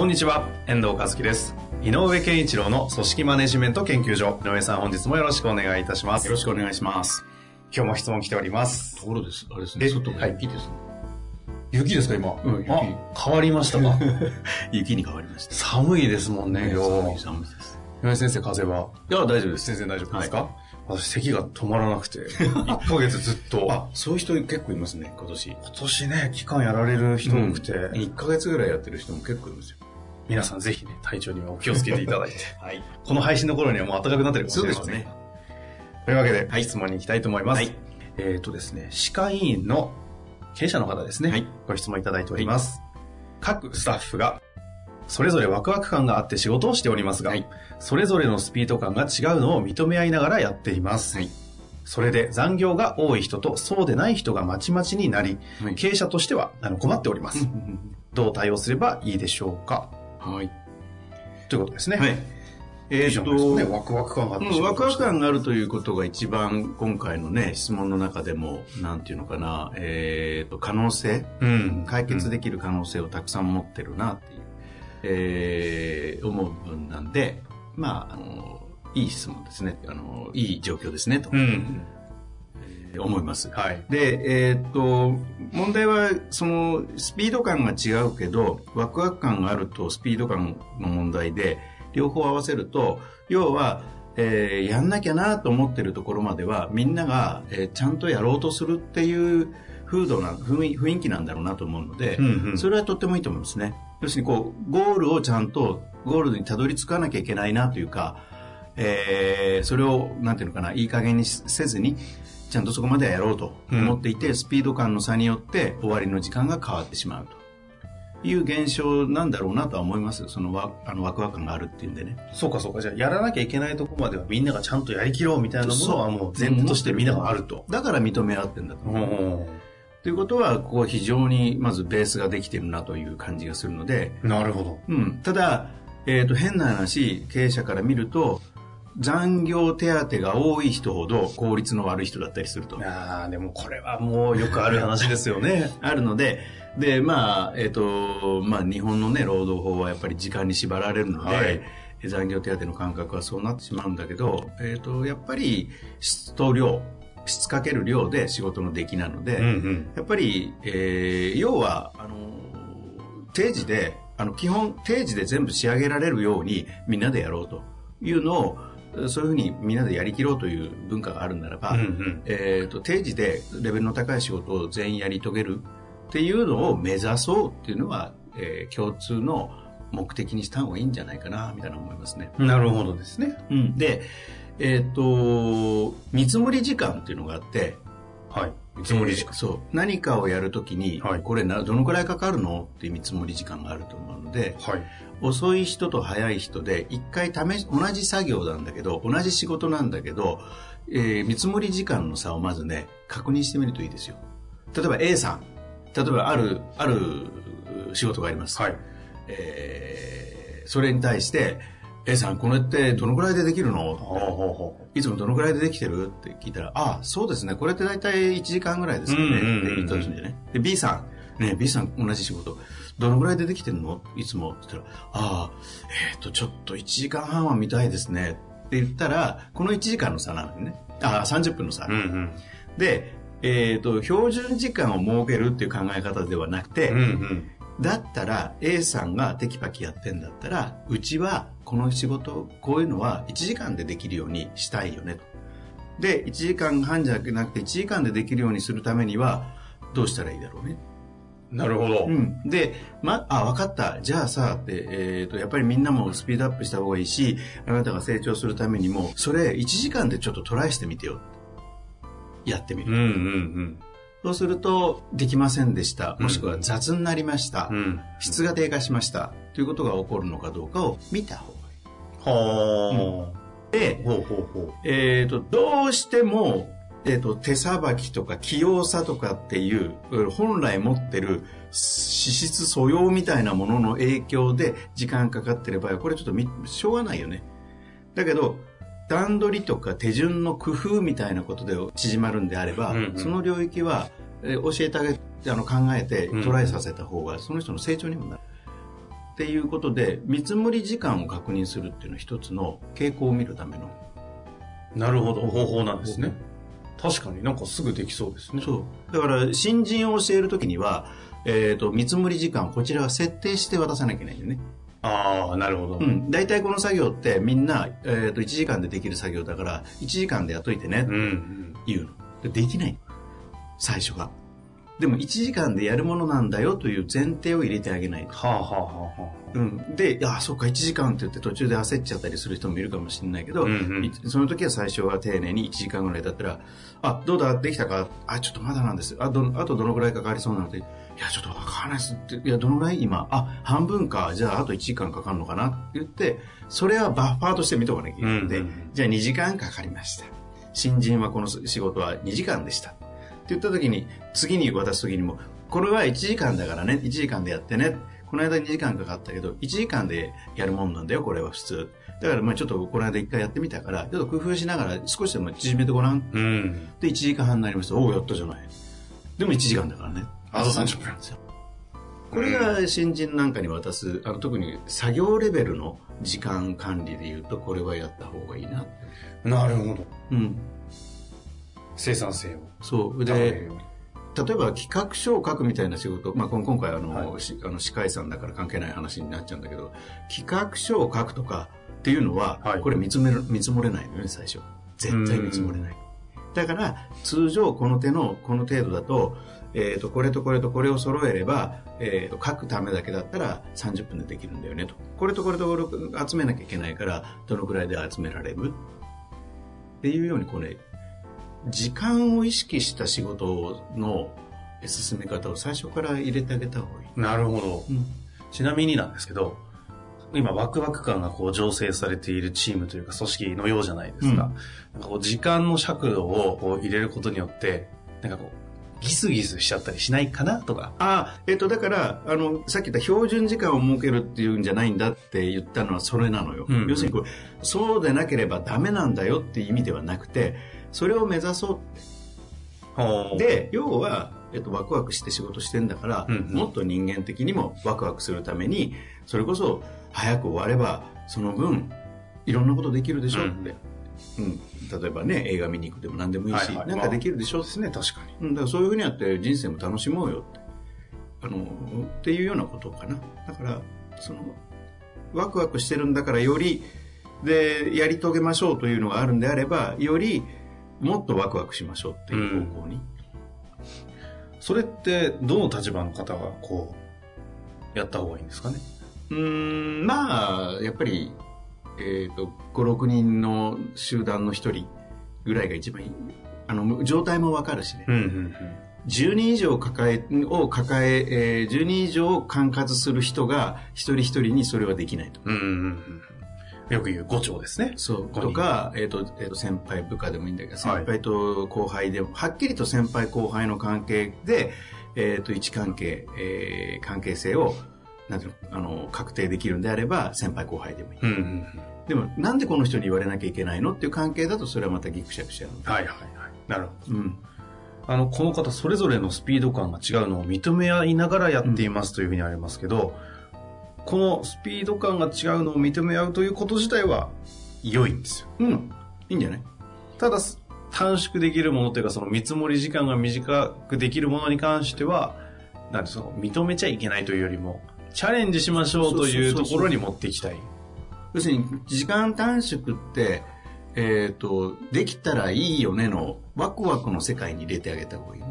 こんにちは、遠藤和樹です。井上健一郎の組織マネジメント研究所。井上さん、本日もよろしくお願いいたします。よろしくお願いします。今日も質問来ております。ところです。あれですね。え外がはい雪ですね。雪ですか、今？うん雪あ、変わりましたか？雪に変わりました。寒いですもんね、今寒い日。寒いです。井上先生、風邪は？いや、大丈夫です。全然大丈夫ですか、私、咳が止まらなくて、1ヶ月ずっと。あ、そういう人結構いますね、今年。今年ね、期間やられる人多くて、1ヶ月ぐらいやってる人も結構いますよ。皆さんぜひね、体調にはお気をつけていただいて、はい。この配信の頃にはもう暖かくなってるかもしれません。ねというわけで、質問に行きたいと思います。はいえっ、とですね、歯科医院の経営者の方ですね、はいご質問いただいております。各スタッフが、それぞれワクワク感があって仕事をしておりますが、はいそれぞれのスピード感が違うのを認め合いながらやっています。はいそれで残業が多い人とそうでない人がまちまちになり、はい経営者としてはあの困っております。どう対応すればいいでしょうか？はい。ということですね。はい。えーっないですかね、と、ワクワク感があってうんワクワク感があるということが一番今回のね、質問の中でも、なんていうのかな、えーっと、可能性、うん。解決できる可能性をたくさん持ってるなっていう、えー思う部分なんで、まあ、あの、いい質問ですね。あの、いい状況ですね、と、うん。えー思います。はい。で、えーっと、問題は、その、スピード感が違うけど、ワクワク感があるとスピード感の問題で、両方合わせると、要は、えーやんなきゃなと思ってるところまでは、みんなが、えーちゃんとやろうとするっていう風土な、雰囲雰囲気なんだろうなと思うので、うんうんそれはとってもいいと思いますね。要するにこう、ゴールをちゃんと、ゴールにたどり着かなきゃいけないなというか、えーそれを、なんていうのかな、いい加減にせずに、ちゃんとそこまではやろうと思っていて、スピード感の差によって終わりの時間が変わってしまうという現象なんだろうなとは思います。そのワあのワクワク感があるっていうんでね。そうかそうか。じゃあ、やらなきゃいけないとこまではみんながちゃんとやりきろうみたいなものはもう前提としてみんながあると。だから認め合ってんだと。おということは、ここは非常にまずベースができてるなという感じがするので、なるほど。うん、ただ、えっ、と、変な話、経営者から見ると、残業手当が多い人ほど効率の悪い人だったりすると。ああ、でもこれはもうよくある話ですよね。あるので、で、まあ、えっ、と、まあ、日本のね、労働法はやっぱり時間に縛られるので、はい残業手当の感覚はそうなってしまうんだけど、えっ、と、やっぱり質と量、質かける量で仕事の出来なので、うんうん。やっぱり、えー要は、あの、定時で、あの、基本、定時で全部仕上げられるようにみんなでやろうというのを、そういうふうにみんなでやりきろうという文化があるならば、うんうんえー、と定時でレベルの高い仕事を全員やり遂げるっていうのを目指そうっていうのは、えー共通の目的にした方がいいんじゃないかなみたいな思いますね。なるほどですね。うん、で、えっ、と見積もり時間っていうのがあってはい。見積もり時間。えーそう何かをやるときに、はいこれなどのくらいかかるの？っていう見積もり時間があると思うのではい。遅い人と早い人で一回試し同じ作業なんだけど同じ仕事なんだけど、えー見積もり時間の差をまずね確認してみるといいですよ例えば A さん例えばあるある仕事があります、はい。えーそれに対して A さんこれってどのくらいでできるの？いつもどのくらいでできてる？って聞いたら、ああ、そうですね。これって大体1時間ぐらいですかね。って言ったんじゃね。で、B さん。ね B さん同じ仕事。どのぐらいでできてるの？いつも。って言ったら、ああ、えっ、と、ちょっと1時間半は見たいですね。って言ったら、この1時間の差なのよね。ああ、30分の差。う。うんうん。で、えっ、と、標準時間を設けるっていう考え方ではなくて、うんうん。だったら A さんがテキパキやってんだったらうちはこの仕事こういうのは1時間でできるようにしたいよねとで1時間半じゃなくて1時間でできるようにするためにはどうしたらいいだろうねなるほど。うん、で、ま、あ、分かった。じゃあさ、って、えっ、と、やっぱりみんなもスピードアップした方がいいし、あなたが成長するためにも、それ1時間でちょっとトライしてみてよ。やってみる。うんうんうん。そうすると、できませんでした。もしくは雑になりました。うん。質が低下しました。ということが起こるのかどうかを見た方がはあ。いい。で、ほうほうほえっ、と、どうしても、えっ、と、手さばきとか器用さとかっていう、本来持ってる資質素養みたいなものの影響で時間かかってる場合は、これちょっとみしょうがないよね。だけど、段取りとか手順の工夫みたいなことで縮まるんであれば、うんうんその領域は、えー教えてあげて、あの、考えてうんトライさせた方が、その人の成長にもなる。っていうことで、見積もり時間を確認するっていうのは一つの傾向を見るためのう。なるほど、方法なんですね。確かになんかすぐできそうですね。そう。だから、新人を教えるときには、えっ、と、見積もり時間をこちらは設定して渡さなきゃいけないんだよね。ああ、なるほど。うん。大体この作業ってみんな、えっ、と、1時間でできる作業だから、1時間でやっといてね、うん。うん。言うの。でできない。最初が。でも1時間でやるものなんだよという前提を入れてあげないと。はあはあはあはうん。で、いや、そっか、1時間って言って途中で焦っちゃったりする人もいるかもしれないけど、うんうんいその時は最初は丁寧に1時間ぐらいだったら、あ、どうだ、できたか？あ、ちょっとまだなんです。あ、ど、あとどのぐらいかかりそうなの？で、いや、ちょっとわかんないですって、いや、どのぐらい今、あ、半分か、じゃああと1時間かかるのかなって言って、それはバッファーとして見とかなきゃいけないので、うんうんうんじゃあ2時間かかりました。新人はこの仕事は2時間でした。って言った時に、次に渡す時にも、これは1時間だからね、1時間でやってね。この間2時間かかったけど、1時間でやるもんなんだよ、これは普通。だからまあちょっとこの間1回やってみたから、ちょっと工夫しながら少しでも縮めてごらん。あ。うん。で、1時間半になりました。おお、やったじゃない。でも1時間だからね。あと30分。これが新人なんかに渡す、あの特に作業レベルの時間管理で言うと、これはやった方がいいな。なるほど。うん。生産性をそう。で。例えば企画書を書くみたいな仕事、まあ、今回あの、はいしあの司会さんだから関係ない話になっちゃうんだけど企画書を書くとかっていうのは、はいこれ見つめる見積もれないのよね最初絶対見積もれないだから通常この手のこの程度だと,、えー、とこれとこれとこれを揃えれば、えー、と書くためだけだったら30分でできるんだよねとこれとこれとこれを集めなきゃいけないからどのくらいで集められる？っていうようにこれ時間を意識した仕事の進め方を最初から入れてあげた方がいい。なるほど。うんちなみになんですけど、今ワクワク感がこう醸成されているチームというか組織のようじゃないですか。うんなんかこう時間の尺度をこう入れることによって、なんかこう、ギスギスしちゃったりしないかなとか。ああ、えっ、と、だから、あの、さっき言った標準時間を設けるっていうんじゃないんだって言ったのはそれなのよ。うんうん要するにこう、そうでなければダメなんだよっていう意味ではなくて、それを目指そうで、要は、えっと、ワクワクして仕事してんだから、うんうんもっと人間的にもワクワクするために、それこそ早く終われば、その分、いろんなことできるでしょって。うん例えばね、映画見に行くでも何でもいいし、はいはいなんかできるでしょですね、確かに。うん、だからそういうふうにやって人生も楽しもうよって。あの、っていうようなことかな。だから、その、ワクワクしてるんだからより、で、やり遂げましょうというのがあるんであれば、より、もっとワクワクしましょうっていう方向に。それって、どの立場の方がこう、やった方がいいんですかね？うーん、まあ、やっぱり、えっ、と、5、6人の集団の1人ぐらいが一番いい。あの、状態もわかるしね。うんうんうん。10人以上抱え、を抱え、えー10人以上管轄する人が一人一人にそれはできないと。うんうんうん。よく言う5丁ですね。そう。とか、えっ、と、えっ、と、先輩部下でもいいんだけど、はい先輩と後輩でも、はっきりと先輩後輩の関係で、えっ、と、位置関係、えー関係性を、なんていうの、あの、確定できるんであれば、先輩後輩でもいい。うんうんうん。でも、なんでこの人に言われなきゃいけないのっていう関係だと、それはまたギクシャクしちゃう。はいはいはい。なるほど。うん。あの、この方それぞれのスピード感が違うのを認め合いながらやっていますというふうにありますけど、このスピード感が違うのを認め合うということ自体は良いんですよ。うん。いいんじゃない？ただ、短縮できるものというか、その見積もり時間が短くできるものに関しては、なんでその認めちゃいけないというよりも、チャレンジしましょうというところに持っていきたい。要するに時間短縮って、えっ、と、できたらいいよねのワクワクの世界に入れてあげた方がいいね。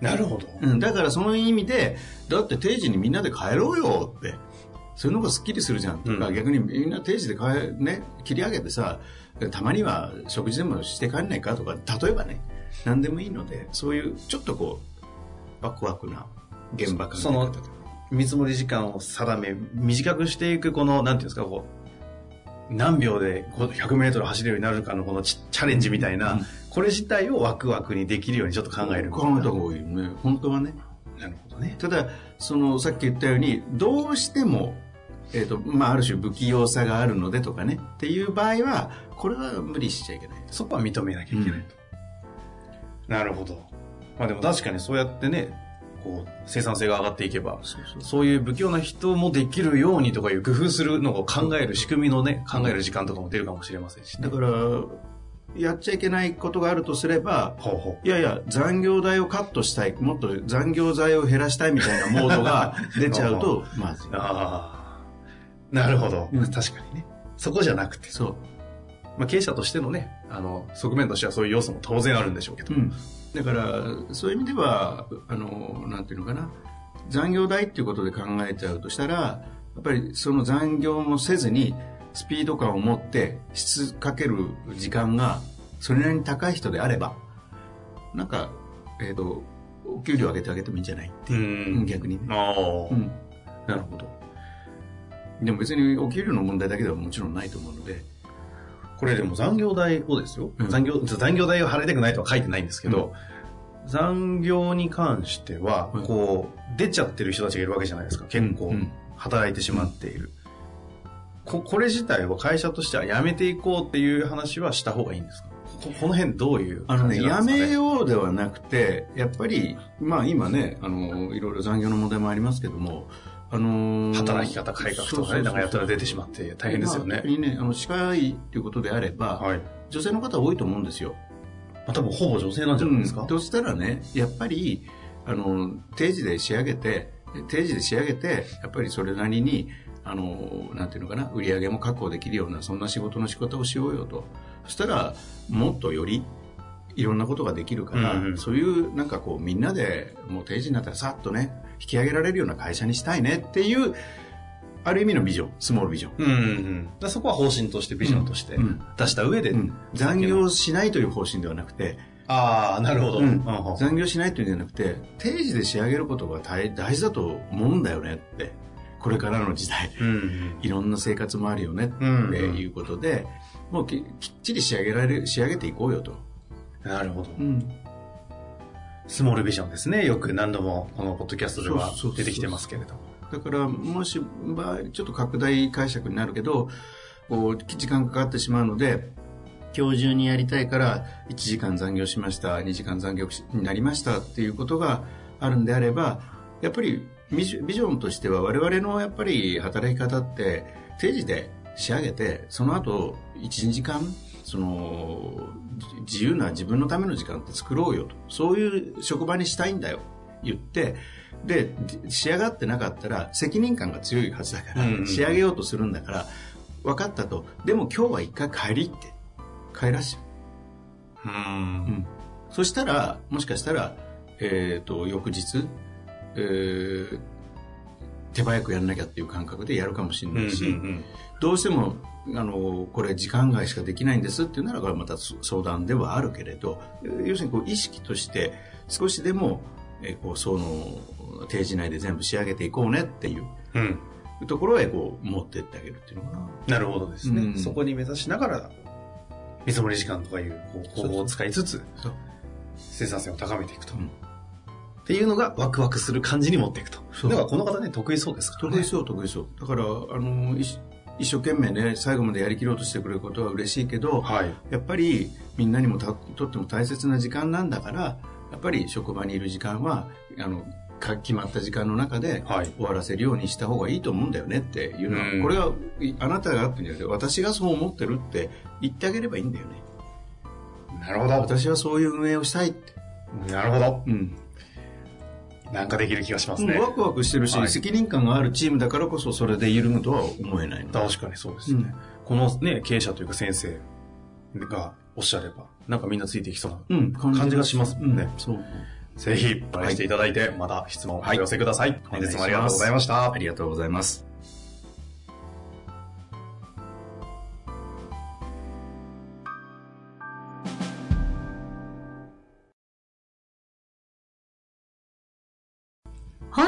なるほど。うん、だからその意味で、だって定時にみんなで帰ろうよって。そういうのがスッキリするじゃんうん逆にみんな定時で帰、ね、切り上げてさ、たまには食事でもして帰んないかとか、例えばね。何でもいいのでそういうちょっとこうワクワクな現場感その見積もり時間を定め短くしていくこのなんていうんですかこう何秒で100メートル走れるようになるかのこのチャレンジみたいな、うん、これ自体をワクワクにできるようにちょっと考える考えた方がいいよね。本当はね。なるほどね。ただそのさっき言ったようにどうしてもえーとまあ、ある種不器用さがあるのでとかねっていう場合はこれは無理しちゃいけない。そこは認めなきゃいけないと、うん、なるほど。まあでも確かにそうやってねこう生産性が上がっていけばそういう不器用な人もできるようにとかいう工夫するのを考える仕組みのね考える時間とかも出るかもしれませんし、ね、だからやっちゃいけないことがあるとすれば、いやいや、残業代をカットしたい、もっと残業代を減らしたいみたいなモードが 出ちゃうと、まずい。あなるほど、うん、確かにね。そこじゃなくて。そう。まあ、経営者としてのね、あの、側面としてはそういう要素も当然あるんでしょうけど。うん、だから、そういう意味では、あの、なんていうのかな。残業代っていうことで考えちゃうとしたら、やっぱりその残業もせずに、スピード感を持って質かける時間がそれなりに高い人であれば、なんか、えっ、ー、と、お給料上げてあげてもいいんじゃない？って逆にね。ああ、うん。なるほど。でも別にお給料の問題だけではもちろんないと思うので。これでも残業代をですよ。うん、残業、残業代を払いたくないとは書いてないんですけど、うん、残業に関しては、こう、出ちゃってる人たちがいるわけじゃないですか。結構、働いてしまっている。ここれ自体は会社としてはやめていこうっていう話はした方がいいんですか？この辺どういうあのね、やめようではなくて、やっぱり、まあ今ね、あの、いろいろ残業の問題もありますけども、あのー、働き方改革とかね、なんかやったら出てしまって大変ですよね。まあ、にね、あの、近いということであれば、はい、女性の方多いと思うんですよ。まあ、多分ほぼ女性なんじゃないですか？うん、としたらね、やっぱり、あの、定時で仕上げて、定時で仕上げて、やっぱりそれなりに、あの、なんていうのかな、売り上げも確保できるような、そんな仕事の仕方をしようよと。そしたら、もっとより、いろんなことができるから、うんうん、そういうなんかこうみんなでもう定時になったらさっとね引き上げられるような会社にしたいねっていうある意味のビジョンスモールビジョン、うんうんうん、そこは方針としてビジョンとして出した上で、うん、残業しないという方針ではなくてああなるほど、残業しないというんじゃなくて定時で仕上げることが大大事だと思うんだよねってこれからの時代、うんうん、いろんな生活もあるよねっていうことで、もうきっちり仕上げられる仕上げていこうよとなるほど。うん。スモールビジョンですね。よく何度もこのポッドキャストでは出てきてますけれども。だから、もし、場合、ちょっと拡大解釈になるけど、こう、時間かかってしまうので、今日中にやりたいから1時間残業しました、2時間残業になりましたっていうことがあるんであれば、やっぱりビジョンとしては我々のやっぱり働き方って定時で仕上げて、その後1、2時間その自由な自分のための時間って作ろうよと。そういう職場にしたいんだよ。言ってで仕上がってなかったら責任感が強いはずだから、うんうん、仕上げようとするんだから分かったと。でも今日は一回帰りって。帰らしちゃう、うん、そしたらもしかしたら、えーと、翌日、えー、手早くやんなきゃっていう感覚でやるかもしれないし、うんうんうん、どうしてもあのこれ時間外しかできないんですっていうならこれまた相談ではあるけれど要するにこう意識として少しでも、えこうその定時内で全部仕上げていこうねっていう、うん、ところへこう持ってってあげるっていうのかな。なるほどですね。うん、そこに目指しながら見積もり時間とかいう方法を使いつつ生産性を高めていくと。うんっていうのがワクワクする感じに持っていくと。だからこの方ね、得意そうですからね。得意そう、得意そう。だから、あの、一生懸命ね最後までやりきろうとしてくれることは嬉しいけど、はい、やっぱりみんなにもとっても大切な時間なんだからやっぱり職場にいる時間はあの決まった時間の中で終わらせるようにした方がいいと思うんだよねっていうのは、はい、これはあなたがあってんじゃなくて私がそう思ってるって言ってあげればいいんだよね。なるほど。私はそういう運営をしたいって。なるほど、うんなんかできる気がしますね。ワクワクしてるし、はい、責任感があるチームだからこそそれで緩むとは思えない確かにそうですね、うん、このね、経営者というか先生がおっしゃれば、なんかみんなついていきそうな感じがしますもんね。うん、そう。ぜひ、お会いしていただいて、また質問をお寄せください。はい、本日もありがとうございました。ありがとうございます。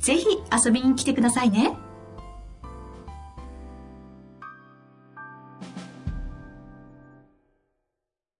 ぜひ遊びに来てくださいね。